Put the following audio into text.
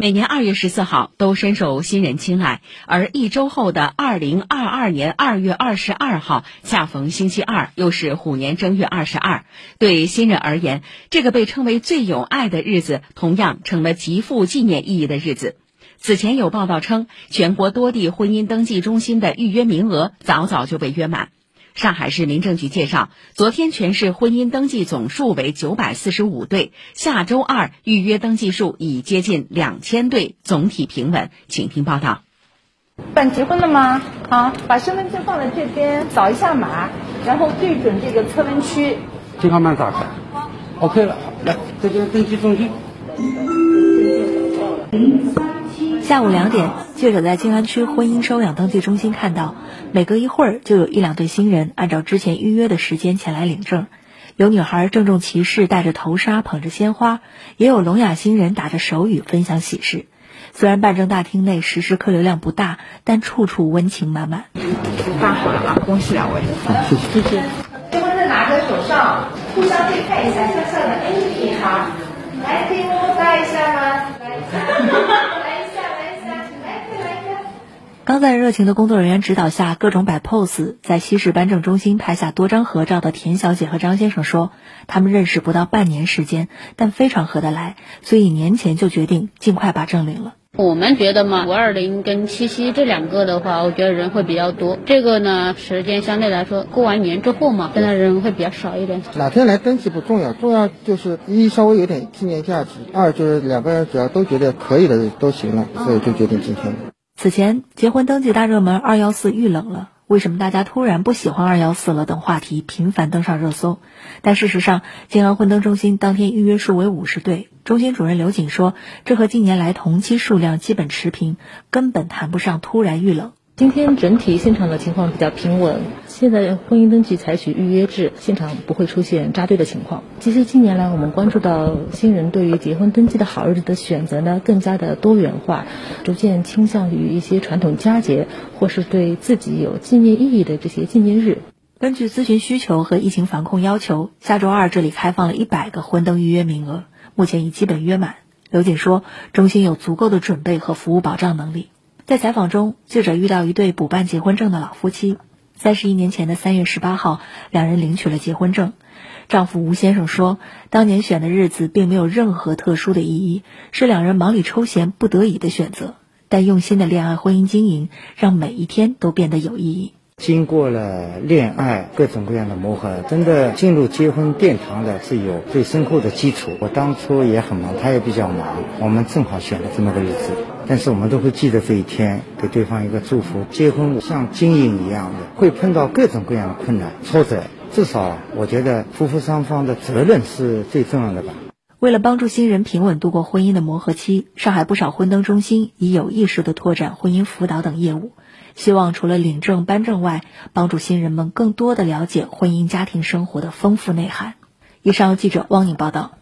每年二月十四号都深受新人青睐，而一周后的二零二二年二月二十二号恰逢星期二，又是虎年正月二十二。对新人而言，这个被称为最有爱的日子，同样成了极富纪念意义的日子。此前有报道称，全国多地婚姻登记中心的预约名额早早就被约满。上海市民政局介绍，昨天全市婚姻登记总数为九百四十五对，下周二预约登记数已接近两千对，总体平稳。请听报道。办结婚了吗？啊，把身份证放在这边，扫一下码，然后对准这个测温区。健康码打开，OK 了。来，这边登记中心。下午两点，记者在静安区婚姻收养登记中心看到，每隔一会儿就有一两对新人按照之前预约的时间前来领证。有女孩郑重其事，戴着头纱，捧着鲜花；也有聋哑新人打着手语分享喜事。虽然办证大厅内时时客流量不大，但处处温情满满。办好了啊！恭喜两位，谢谢。结婚证拿在手上，互相对看一下，笑笑的，哎，你好，来，可以么么哒一下吗？刚在热情的工作人员指导下，各种摆 pose，在西市颁证中心拍下多张合照的田小姐和张先生说，他们认识不到半年时间，但非常合得来，所以年前就决定尽快把证领了。我们觉得嘛，五二零跟七夕这两个的话，我觉得人会比较多。这个呢，时间相对来说，过完年之后嘛，现在人会比较少一点。哪天来登记不重要，重要就是一稍微有点纪念价值，二就是两个人只要都觉得可以的都行了，所以就决定今天。此前，结婚登记大热门“二幺四”遇冷了，为什么大家突然不喜欢“二幺四”了？等话题频繁登上热搜。但事实上，金安婚登中心当天预约数为五十对，中心主任刘瑾说，这和近年来同期数量基本持平，根本谈不上突然遇冷。今天整体现场的情况比较平稳。现在婚姻登记采取预约制，现场不会出现扎堆的情况。其实近年来我们关注到新人对于结婚登记的好日子的选择呢，更加的多元化，逐渐倾向于一些传统佳节，或是对自己有纪念意义的这些纪念日。根据咨询需求和疫情防控要求，下周二这里开放了一百个婚登预约名额，目前已基本约满。刘姐说，中心有足够的准备和服务保障能力。在采访中，记者遇到一对补办结婚证的老夫妻。三十一年前的三月十八号，两人领取了结婚证。丈夫吴先生说，当年选的日子并没有任何特殊的意义，是两人忙里抽闲不得已的选择。但用心的恋爱婚姻经营，让每一天都变得有意义。经过了恋爱各种各样的磨合，真的进入结婚殿堂的是有最深厚的基础。我当初也很忙，他也比较忙，我们正好选了这么个日子。但是我们都会记得这一天，给对方一个祝福。结婚像经营一样的，会碰到各种各样的困难、挫折。至少我觉得夫妇双方的责任是最重要的吧。为了帮助新人平稳度过婚姻的磨合期，上海不少婚登中心已有意识地拓展婚姻辅导等业务。希望除了领证颁证外，帮助新人们更多的了解婚姻家庭生活的丰富内涵。以上记者汪颖报道。